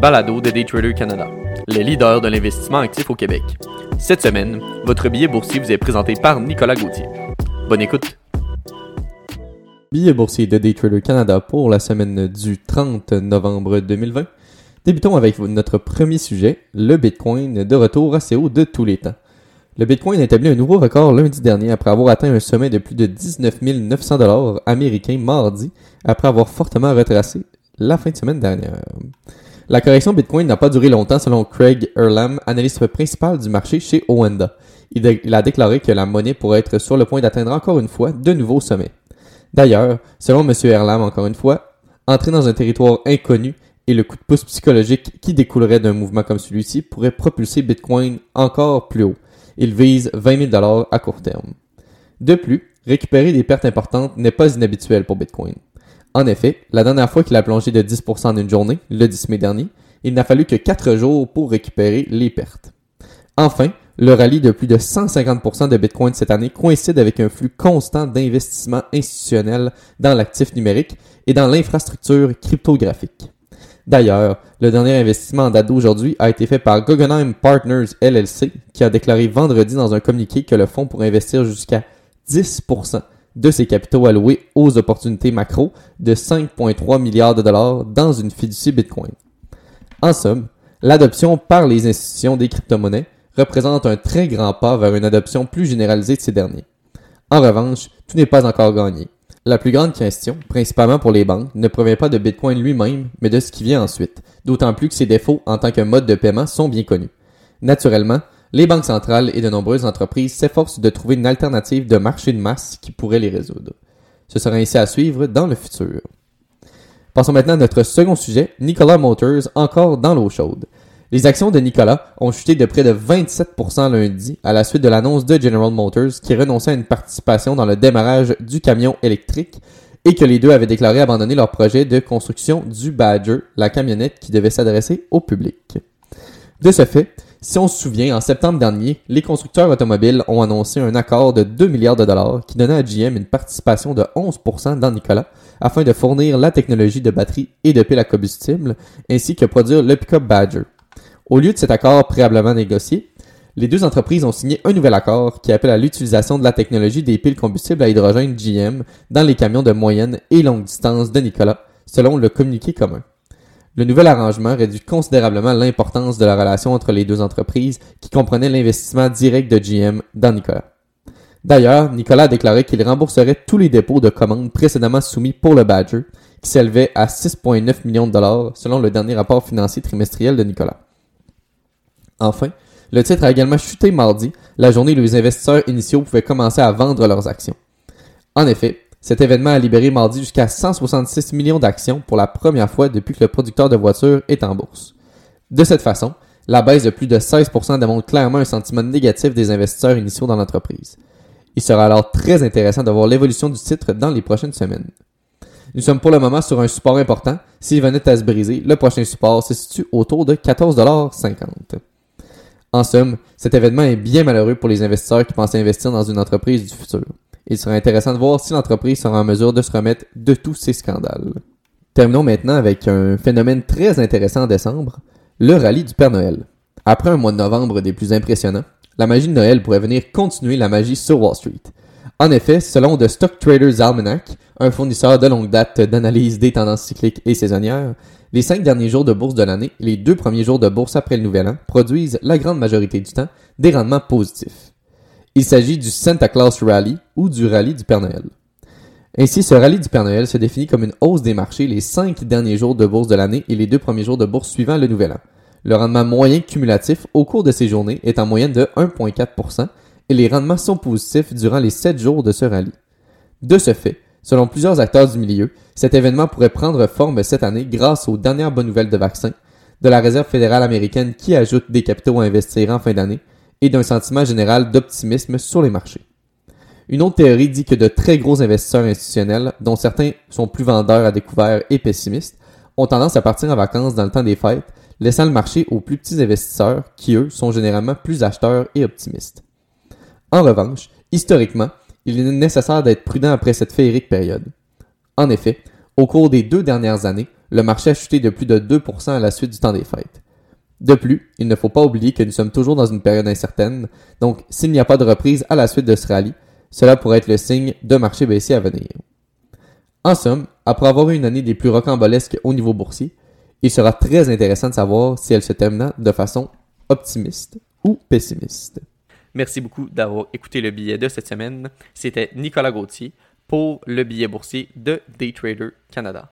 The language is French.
balado de Daytrader Canada, le leader de l'investissement actif au Québec. Cette semaine, votre billet boursier vous est présenté par Nicolas Gauthier. Bonne écoute. Billet boursier de Daytrader Canada pour la semaine du 30 novembre 2020. Débutons avec notre premier sujet, le Bitcoin de retour assez haut de tous les temps. Le Bitcoin a établi un nouveau record lundi dernier après avoir atteint un sommet de plus de 19 900 dollars américains mardi après avoir fortement retracé la fin de semaine dernière. La correction Bitcoin n'a pas duré longtemps selon Craig Erlam, analyste principal du marché chez Oanda. Il, a déclaré que la monnaie pourrait être sur le point d'atteindre encore une fois de nouveaux sommets. D'ailleurs, selon M. Erlam, encore une fois, entrer dans un territoire inconnu et le coup de pouce psychologique qui découlerait d'un mouvement comme celui-ci pourrait propulser Bitcoin encore plus haut. Il vise 20 000 à court terme. De plus, récupérer des pertes importantes n'est pas inhabituel pour Bitcoin. En effet, la dernière fois qu'il a plongé de 10% en une journée, le 10 mai dernier, il n'a fallu que 4 jours pour récupérer les pertes. Enfin, le rallye de plus de 150% de Bitcoin cette année coïncide avec un flux constant d'investissement institutionnel dans l'actif numérique et dans l'infrastructure cryptographique. D'ailleurs, le dernier investissement en date d'aujourd'hui a été fait par Guggenheim Partners LLC, qui a déclaré vendredi dans un communiqué que le fonds pourrait investir jusqu'à 10% de ses capitaux alloués aux opportunités macro de 5,3 milliards de dollars dans une fiducie Bitcoin. En somme, l'adoption par les institutions des crypto-monnaies représente un très grand pas vers une adoption plus généralisée de ces derniers. En revanche, tout n'est pas encore gagné. La plus grande question, principalement pour les banques, ne provient pas de Bitcoin lui-même, mais de ce qui vient ensuite, d'autant plus que ses défauts en tant que mode de paiement sont bien connus. Naturellement, les banques centrales et de nombreuses entreprises s'efforcent de trouver une alternative de marché de masse qui pourrait les résoudre. Ce sera ainsi à suivre dans le futur. Passons maintenant à notre second sujet, Nikola Motors, encore dans l'eau chaude. Les actions de Nikola ont chuté de près de 27% lundi à la suite de l'annonce de General Motors qui renonçait à une participation dans le démarrage du camion électrique et que les deux avaient déclaré abandonner leur projet de construction du Badger, la camionnette qui devait s'adresser au public. De ce fait, si on se souvient, en septembre dernier, les constructeurs automobiles ont annoncé un accord de 2 milliards de dollars qui donnait à GM une participation de 11% dans Nikola afin de fournir la technologie de batterie et de pile à combustible ainsi que produire le pick-up Badger. Au lieu de cet accord préalablement négocié, les deux entreprises ont signé un nouvel accord qui appelle à l'utilisation de la technologie des piles combustibles à hydrogène GM dans les camions de moyenne et longue distance de Nikola, selon le communiqué commun. Le nouvel arrangement réduit considérablement l'importance de la relation entre les deux entreprises qui comprenait l'investissement direct de GM dans Nicolas. D'ailleurs, Nicolas a déclaré qu'il rembourserait tous les dépôts de commandes précédemment soumis pour le Badger, qui s'élevait à 6,9 millions de dollars selon le dernier rapport financier trimestriel de Nicolas. Enfin, le titre a également chuté mardi, la journée où les investisseurs initiaux pouvaient commencer à vendre leurs actions. En effet, cet événement a libéré mardi jusqu'à 166 millions d'actions pour la première fois depuis que le producteur de voitures est en bourse. De cette façon, la baisse de plus de 16% démontre clairement un sentiment négatif des investisseurs initiaux dans l'entreprise. Il sera alors très intéressant de voir l'évolution du titre dans les prochaines semaines. Nous sommes pour le moment sur un support important. S'il venait à se briser, le prochain support se situe autour de 14,50$. En somme, cet événement est bien malheureux pour les investisseurs qui pensent investir dans une entreprise du futur. Il sera intéressant de voir si l'entreprise sera en mesure de se remettre de tous ces scandales. Terminons maintenant avec un phénomène très intéressant en décembre, le rallye du Père Noël. Après un mois de novembre des plus impressionnants, la magie de Noël pourrait venir continuer la magie sur Wall Street. En effet, selon The Stock Traders Almanac, un fournisseur de longue date d'analyse des tendances cycliques et saisonnières, les cinq derniers jours de bourse de l'année et les deux premiers jours de bourse après le nouvel an produisent la grande majorité du temps des rendements positifs. Il s'agit du Santa Claus Rally ou du rallye du Père Noël. Ainsi, ce rallye du Père Noël se définit comme une hausse des marchés les cinq derniers jours de bourse de l'année et les deux premiers jours de bourse suivant le nouvel an. Le rendement moyen cumulatif au cours de ces journées est en moyenne de 1,4% et les rendements sont positifs durant les sept jours de ce rallye. De ce fait, selon plusieurs acteurs du milieu, cet événement pourrait prendre forme cette année grâce aux dernières bonnes nouvelles de vaccins, de la Réserve fédérale américaine qui ajoute des capitaux à investir en fin d'année, et d'un sentiment général d'optimisme sur les marchés. Une autre théorie dit que de très gros investisseurs institutionnels, dont certains sont plus vendeurs à découvert et pessimistes, ont tendance à partir en vacances dans le temps des fêtes, laissant le marché aux plus petits investisseurs qui, eux, sont généralement plus acheteurs et optimistes. En revanche, historiquement, il est nécessaire d'être prudent après cette féerique période. En effet, au cours des deux dernières années, le marché a chuté de plus de 2% à la suite du temps des fêtes. De plus, il ne faut pas oublier que nous sommes toujours dans une période incertaine, donc s'il n'y a pas de reprise à la suite de ce rallye, cela pourrait être le signe de marché baissier à venir. En somme, après avoir eu une année des plus rocambolesques au niveau boursier, il sera très intéressant de savoir si elle se termina de façon optimiste ou pessimiste. Merci beaucoup d'avoir écouté le billet de cette semaine. C'était Nicolas Gauthier pour le billet boursier de Daytrader Canada.